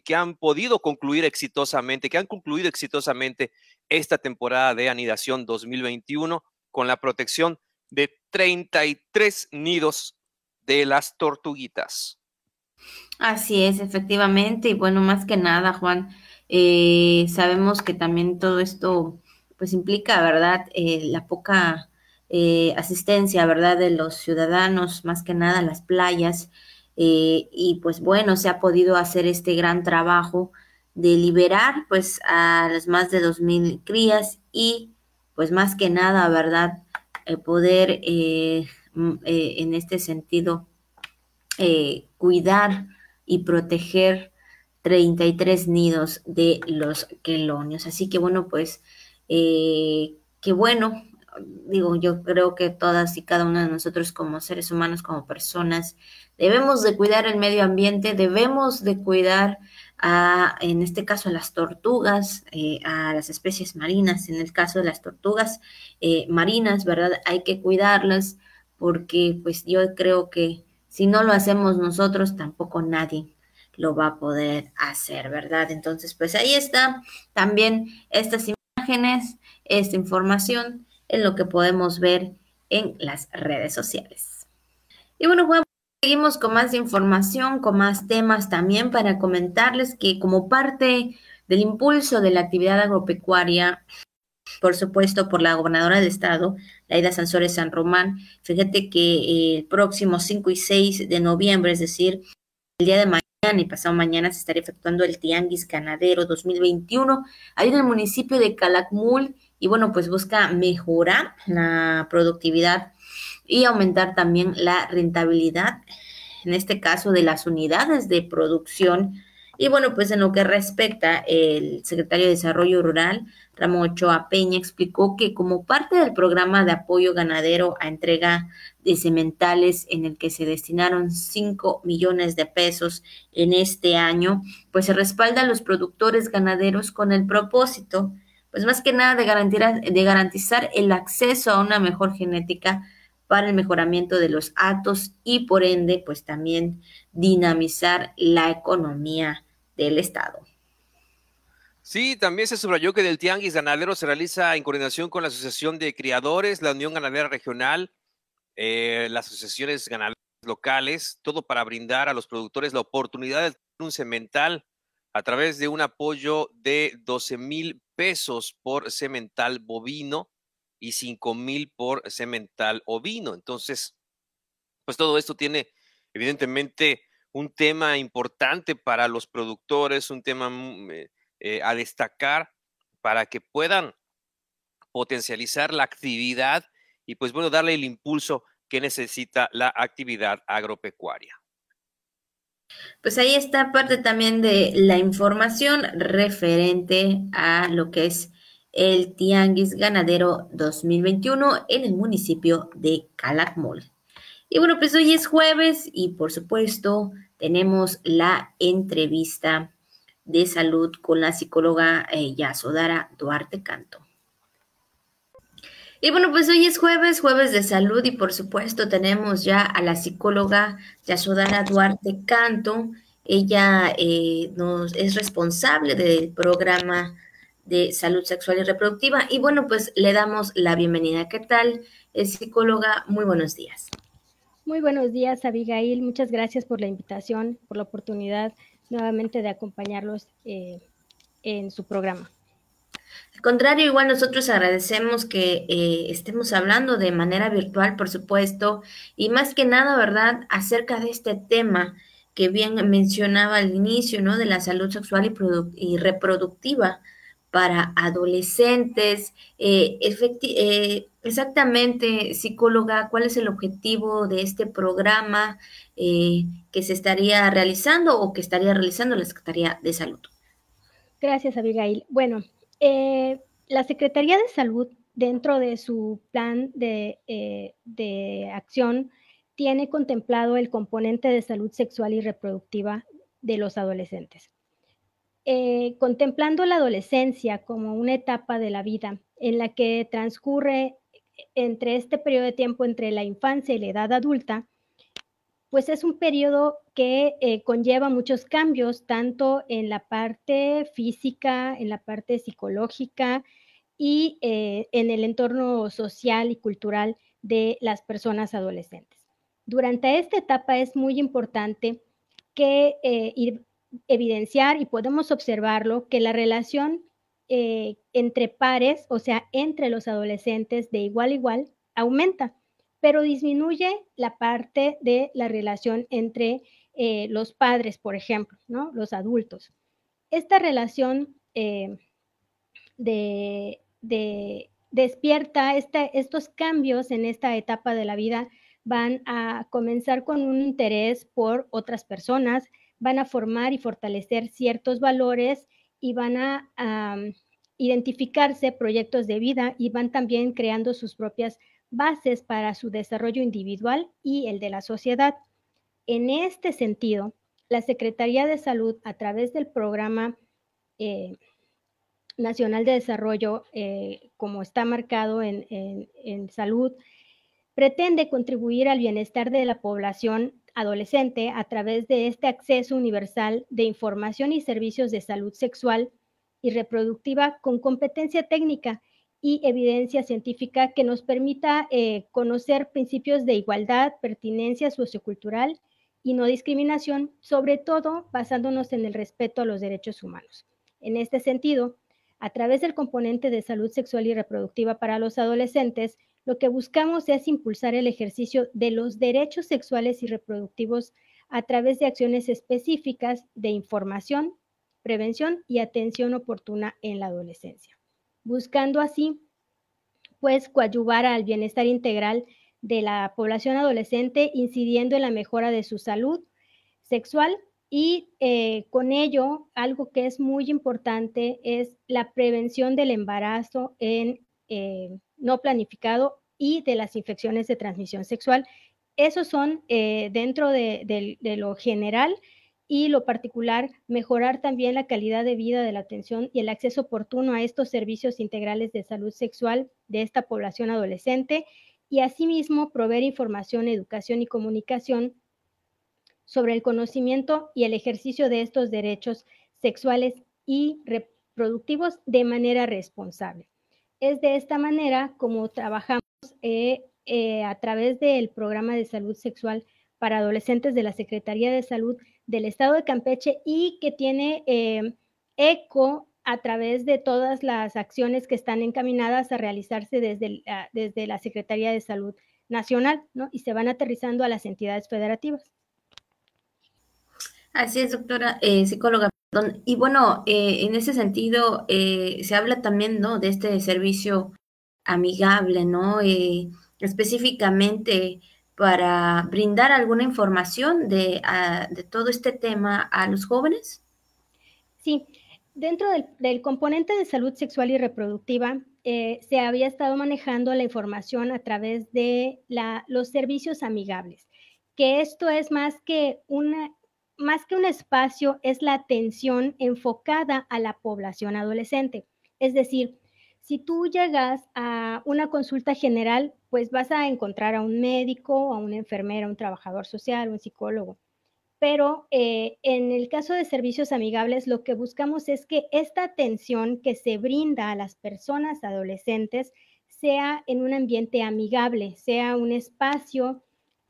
que han podido concluir exitosamente, que han concluido exitosamente esta temporada de anidación 2021 con la protección de 33 nidos de las tortuguitas. Así es, efectivamente. Y bueno, más que nada, Juan, sabemos que también todo esto pues implica, ¿verdad?, eh, la poca eh, asistencia, ¿verdad?, de los ciudadanos, más que nada las playas. Eh, y pues bueno, se ha podido hacer este gran trabajo de liberar pues a las más de dos mil crías y pues más que nada, ¿verdad?, poder mm, en este sentido cuidar y proteger 33 nidos de los quelonios. Así que bueno, pues eh, que bueno, digo, yo creo que todas y cada uno de nosotros como seres humanos, como personas, debemos de cuidar el medio ambiente, debemos de cuidar a, en este caso, a las tortugas, eh, a las especies marinas, en el caso de las tortugas eh, marinas, ¿verdad? Hay que cuidarlas porque pues yo creo que si no lo hacemos nosotros, tampoco nadie lo va a poder hacer, ¿verdad? Entonces, pues ahí está también estas imágenes, esta información en lo que podemos ver en las redes sociales. Y bueno, Juan, seguimos con más información, con más temas también para comentarles que como parte del impulso de la actividad agropecuaria, por supuesto, por la gobernadora del estado, Laida Sansores San Román, fíjate que el próximo 5 y 6 de noviembre, es decir, el día de mañana, y pasado mañana se estará efectuando el Tianguis Ganadero 2021 ahí en el municipio de Calakmul y bueno, pues busca mejorar la productividad y aumentar también la rentabilidad, en este caso de las unidades de producción. Y bueno, pues en lo que respecta, el secretario de Desarrollo Rural, Ramón Ochoa Peña, explicó que como parte del programa de apoyo ganadero a entrega de cementales en el que se destinaron 5 millones de pesos en este año, pues se respalda a los productores ganaderos con el propósito, pues más que nada de garantizar, de garantizar el acceso a una mejor genética para el mejoramiento de los actos y por ende, pues también dinamizar la economía del Estado. Sí, también se subrayó que del Tianguis Ganadero se realiza en coordinación con la Asociación de Criadores, la Unión Ganadera Regional, eh, las asociaciones ganaderas locales, todo para brindar a los productores la oportunidad de tener un cemental a través de un apoyo de 12 mil pesos por cemental bovino y 5 mil por cemental ovino. Entonces, pues todo esto tiene evidentemente un tema importante para los productores, un tema eh, eh, a destacar para que puedan potencializar la actividad y pues bueno, darle el impulso que necesita la actividad agropecuaria. Pues ahí está parte también de la información referente a lo que es el Tianguis Ganadero 2021 en el municipio de Calakmul. Y bueno, pues hoy es jueves y por supuesto tenemos la entrevista de salud con la psicóloga eh, Yasodara Duarte Canto. Y bueno, pues hoy es jueves, jueves de salud y por supuesto tenemos ya a la psicóloga Yasodara Duarte Canto. Ella eh, nos, es responsable del programa de salud sexual y reproductiva y bueno, pues le damos la bienvenida. ¿Qué tal, es psicóloga? Muy buenos días. Muy buenos días, Abigail. Muchas gracias por la invitación, por la oportunidad nuevamente de acompañarlos eh, en su programa. Al contrario, igual nosotros agradecemos que eh, estemos hablando de manera virtual, por supuesto, y más que nada, ¿verdad?, acerca de este tema que bien mencionaba al inicio, ¿no?, de la salud sexual y, y reproductiva para adolescentes. Eh, eh, exactamente, psicóloga, ¿cuál es el objetivo de este programa eh, que se estaría realizando o que estaría realizando la Secretaría de Salud? Gracias, Abigail. Bueno, la Secretaría de Salud, dentro de su plan de, de acción, tiene contemplado el componente de salud sexual y reproductiva de los adolescentes. Eh, contemplando la adolescencia como una etapa de la vida en la que transcurre entre este periodo de tiempo entre la infancia y la edad adulta, pues es un periodo que eh, conlleva muchos cambios, tanto en la parte física, en la parte psicológica y eh, en el entorno social y cultural de las personas adolescentes. Durante esta etapa es muy importante que evidenciar y podemos observarlo que la relación eh, entre pares, o sea, entre los adolescentes de igual a igual, aumenta, pero disminuye la parte de la relación entre eh, los padres, por ejemplo, ¿no? Los adultos. Esta relación eh, de, despierta estos cambios en esta etapa de la vida van a comenzar con un interés por otras personas, van a formar y fortalecer ciertos valores y van a identificarse proyectos de vida y van también creando sus propias bases para su desarrollo individual y el de la sociedad. En este sentido, la Secretaría de Salud, a través del programa eh, nacional de desarrollo, eh, como está marcado en, en salud, pretende contribuir al bienestar de la población adolescente a través de este acceso universal de información y servicios de salud sexual y reproductiva con competencia técnica y evidencia científica que nos permita eh, conocer principios de igualdad, pertinencia sociocultural y no discriminación, sobre todo basándonos en el respeto a los derechos humanos. En este sentido, a través del componente de salud sexual y reproductiva para los adolescentes, lo que buscamos es impulsar el ejercicio de los derechos sexuales y reproductivos a través de acciones específicas de información, prevención y atención oportuna en la adolescencia, buscando así, pues, coadyuvar al bienestar integral de la población adolescente, incidiendo en la mejora de su salud sexual y eh, con ello, algo que es muy importante es la prevención del embarazo en eh, no planificado y de las infecciones de transmisión sexual. Esos son eh, dentro de, lo general y lo particular, mejorar también la calidad de vida de la atención y el acceso oportuno a estos servicios integrales de salud sexual de esta población adolescente y asimismo proveer información, educación y comunicación sobre el conocimiento y el ejercicio de estos derechos sexuales y reproductivos de manera responsable. Es de esta manera como trabajamos eh, eh, a través del programa de salud sexual para adolescentes de la Secretaría de Salud del Estado de Campeche y que tiene eh, eco a través de todas las acciones que están encaminadas a realizarse desde, desde la Secretaría de Salud Nacional, ¿no? Y se van aterrizando a las entidades federativas. Así es, doctora psicóloga. Y bueno, eh, en ese sentido, eh, se habla también, ¿no? De este servicio amigable, ¿no? Eh, específicamente para brindar alguna información de, de, todo este tema a los jóvenes. Sí, dentro del, componente de salud sexual y reproductiva, se había estado manejando la información a través de los servicios amigables, que esto es más que una más que un espacio, es la atención enfocada a la población adolescente. Es decir, si tú llegas a una consulta general, pues vas a encontrar a un médico, a una enfermera, a un trabajador social, un psicólogo. Pero eh, en el caso de servicios amigables, lo que buscamos es que esta atención que se brinda a las personas adolescentes sea en un ambiente amigable, sea un espacio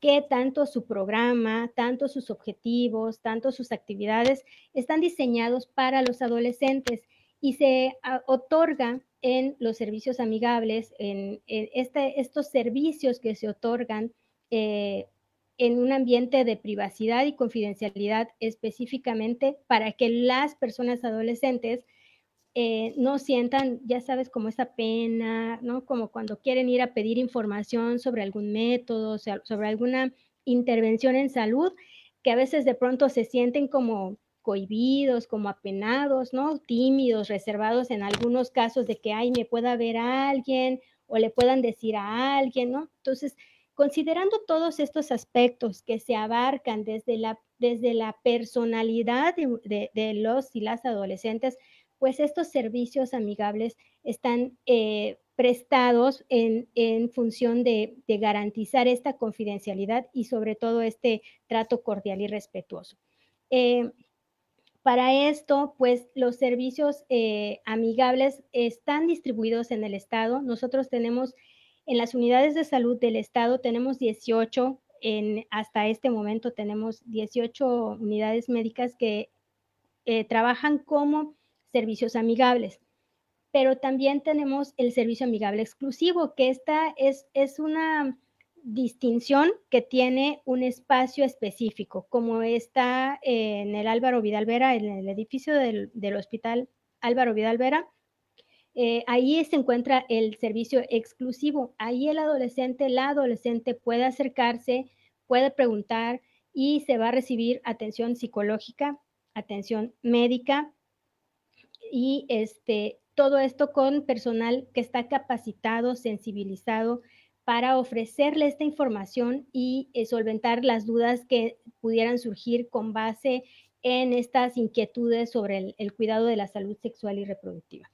que tanto su programa, tanto sus objetivos, tanto sus actividades están diseñados para los adolescentes y se ah, otorga en los servicios amigables, en, este, estos servicios que se otorgan eh, en un ambiente de privacidad y confidencialidad específicamente para que las personas adolescentes eh, no sientan, ya sabes, como esa pena, ¿no? Como cuando quieren ir a pedir información sobre algún método, sobre alguna intervención en salud, que a veces de pronto se sienten como cohibidos, como apenados, ¿no? Tímidos, reservados en algunos casos de que, ay, me pueda ver a alguien o le puedan decir a alguien, ¿no? Entonces, considerando todos estos aspectos que se abarcan desde la, desde la personalidad de, de los y las adolescentes, pues estos servicios amigables están eh, prestados en, función de, garantizar esta confidencialidad y sobre todo este trato cordial y respetuoso. Eh, para esto, pues los servicios eh, amigables están distribuidos en el Estado. Nosotros tenemos en las unidades de salud del Estado, tenemos 18, en, hasta este momento tenemos 18 unidades médicas que trabajan como servicios amigables. Pero también tenemos el servicio amigable exclusivo, que esta es, es una distinción que tiene un espacio específico, como está en el Álvaro Vidal Vera, en el edificio del, hospital Álvaro Vidal Vera. Eh, ahí se encuentra el servicio exclusivo. Ahí el adolescente, la adolescente puede acercarse, puede preguntar y se va a recibir atención psicológica, atención médica, y este, todo esto con personal que está capacitado, sensibilizado para ofrecerle esta información y eh, solventar las dudas que pudieran surgir con base en estas inquietudes sobre el, cuidado de la salud sexual y reproductiva.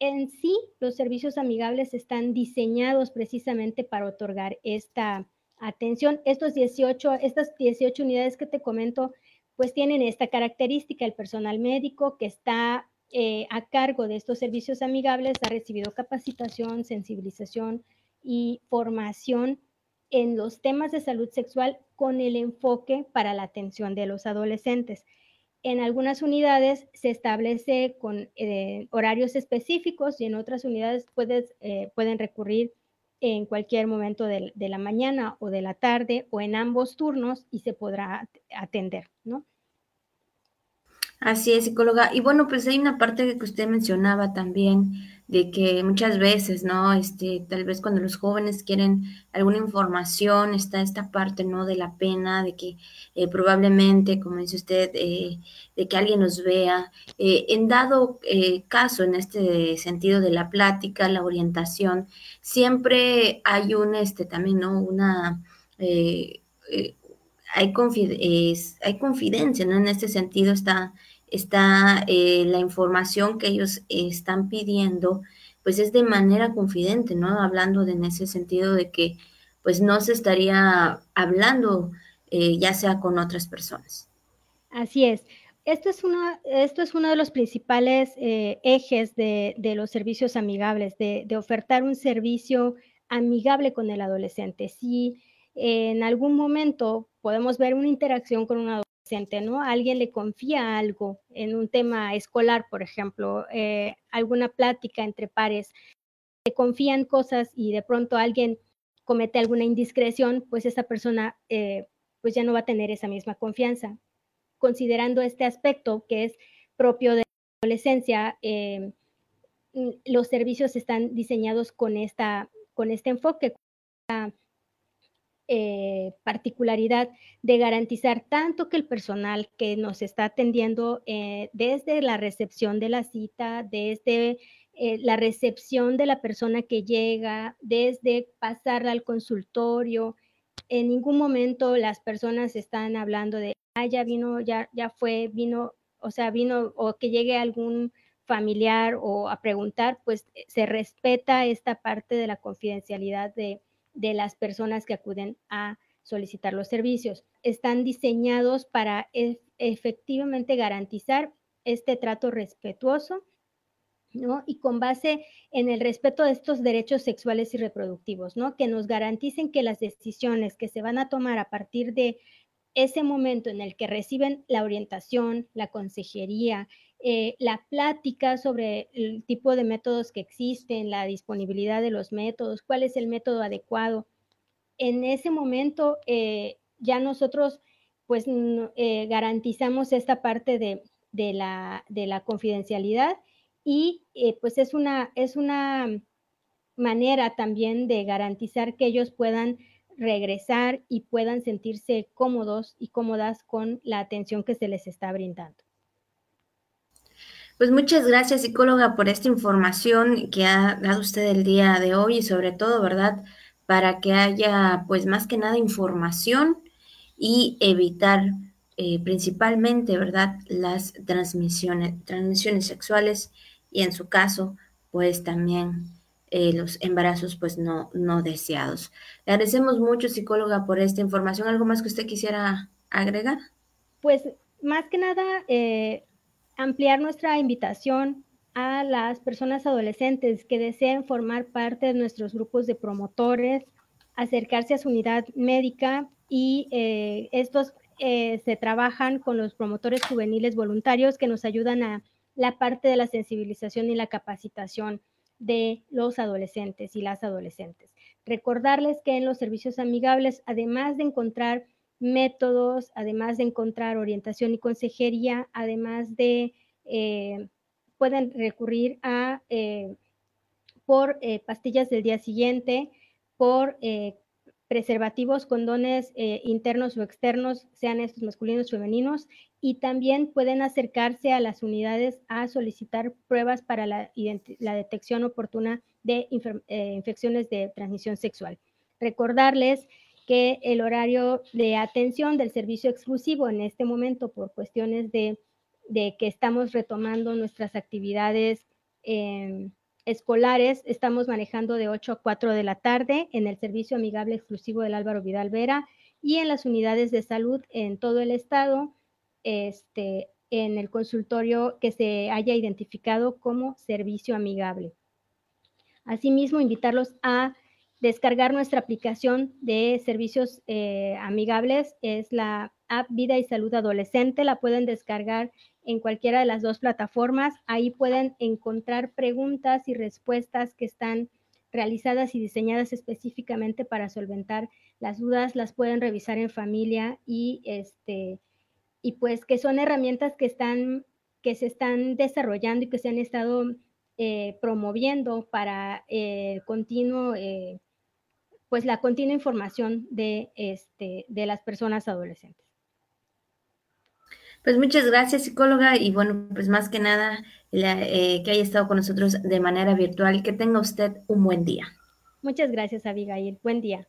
En sí, los servicios amigables están diseñados precisamente para otorgar esta atención. Estos 18, estas 18 unidades que te comento, pues tienen esta característica, el personal médico que está eh, a cargo de estos servicios amigables ha recibido capacitación, sensibilización y formación en los temas de salud sexual con el enfoque para la atención de los adolescentes. En algunas unidades se establece con eh, horarios específicos y en otras unidades puedes, eh, pueden recurrir en cualquier momento de, de, la mañana o de la tarde o en ambos turnos y se podrá atender, ¿no? Así es, psicóloga. Y bueno, pues hay una parte que usted mencionaba también de que muchas veces, ¿no? Este, tal vez cuando los jóvenes quieren alguna información, está esta parte, ¿no? De la pena, de que eh, probablemente, como dice usted, eh, de que alguien nos vea. Eh, en dado caso, en este sentido de la plática, la orientación, siempre hay un, este, también, ¿no? Una hay, hay confidencia, ¿no? En este sentido está está eh, la información que ellos están pidiendo, pues es de manera confidente, ¿no? Hablando de, en ese sentido de que pues no se estaría hablando eh, ya sea con otras personas. Así es. Esto es uno, esto es uno de los principales eh, ejes de, los servicios amigables, de, de, ofertar un servicio amigable con el adolescente. Si en algún momento podemos ver una interacción con un adolescente, ¿no? Alguien le confía algo en un tema escolar, por ejemplo, eh, alguna plática entre pares, le confían cosas y de pronto alguien comete alguna indiscreción, pues esa persona eh, pues ya no va a tener esa misma confianza. Considerando este aspecto que es propio de la adolescencia, eh, los servicios están diseñados con, esta, con este enfoque, eh, particularidad de garantizar tanto que el personal que nos está atendiendo eh, desde la recepción de la cita, desde eh, la recepción de la persona que llega, desde pasarla al consultorio, en ningún momento las personas están hablando de, ah, ya vino, ya, ya fue, vino, o sea, vino, o que llegue algún familiar o a preguntar, pues se respeta esta parte de la confidencialidad de, de las personas que acuden a solicitar los servicios. Están diseñados para efectivamente garantizar este trato respetuoso ¿no? Y con base en el respeto de estos derechos sexuales y reproductivos, ¿no? Que nos garanticen que las decisiones que se van a tomar a partir de ese momento en el que reciben la orientación, la consejería, eh, la plática sobre el tipo de métodos que existen, la disponibilidad de los métodos, cuál es el método adecuado. En ese momento eh, ya nosotros pues eh, garantizamos esta parte de, la, de la confidencialidad y pues es una, es una manera también de garantizar que ellos puedan regresar y puedan sentirse cómodos y cómodas con la atención que se les está brindando. Pues muchas gracias, psicóloga, por esta información que ha dado usted el día de hoy y sobre todo, ¿verdad? Para que haya, pues más que nada, información y evitar eh, principalmente, ¿verdad? Las transmisiones, transmisiones sexuales y en su caso, pues también eh, los embarazos pues no, no deseados. Le agradecemos mucho, psicóloga, por esta información. ¿Algo más que usted quisiera agregar? Pues más que nada, eh, ampliar nuestra invitación a las personas adolescentes que deseen formar parte de nuestros grupos de promotores, acercarse a su unidad médica y eh, estos se trabajan con los promotores juveniles voluntarios que nos ayudan a la parte de la sensibilización y la capacitación de los adolescentes y las adolescentes. Recordarles que en los servicios amigables, además de encontrar métodos, además de encontrar orientación y consejería, además de, eh, pueden recurrir a, eh, por eh, pastillas del día siguiente, por preservativos, condones internos o externos, sean estos masculinos o femeninos, y también pueden acercarse a las unidades a solicitar pruebas para la, detección oportuna de infecciones de transmisión sexual. Recordarles que el horario de atención del servicio exclusivo en este momento por cuestiones de, que estamos retomando nuestras actividades em, escolares, estamos manejando de 8 a 4 de la tarde en el servicio amigable exclusivo del Álvaro Vidal Vera y en las unidades de salud en todo el estado este, en el consultorio que se haya identificado como servicio amigable. Asimismo, invitarlos a descargar nuestra aplicación de servicios eh, amigables. Es la app Vida y Salud Adolescente. La pueden descargar en cualquiera de las dos plataformas. Ahí pueden encontrar preguntas y respuestas que están realizadas y diseñadas específicamente para solventar las dudas. Las pueden revisar en familia y este, y pues que son herramientas que, están, que se están desarrollando y que se han estado eh, promoviendo para eh, continuo, eh, pues la continua información de, este, de las personas adolescentes. Pues muchas gracias, psicóloga, y bueno, pues más que nada, que haya estado con nosotros de manera virtual. Que tenga usted un buen día. Muchas gracias, Abigail. Buen día.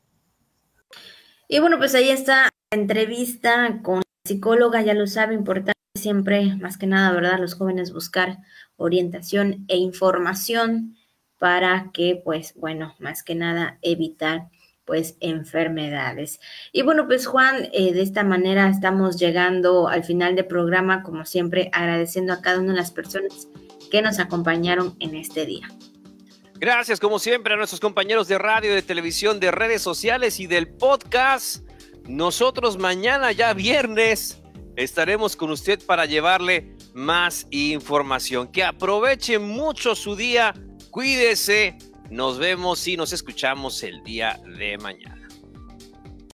Y bueno, pues ahí está la entrevista con psicóloga, ya lo sabe, importante siempre, más que nada, ¿verdad? Los jóvenes buscar orientación e información para que, pues, bueno, más que nada evitar pues enfermedades. Y bueno, pues Juan, eh, de esta manera estamos llegando al final del programa, como siempre, agradeciendo a cada una de las personas que nos acompañaron en este día. Gracias, como siempre, a nuestros compañeros de radio, de televisión, de redes sociales y del podcast. Nosotros mañana ya viernes estaremos con usted para llevarle más información. Que aproveche mucho su día, cuídese, nos vemos y nos escuchamos el día de mañana.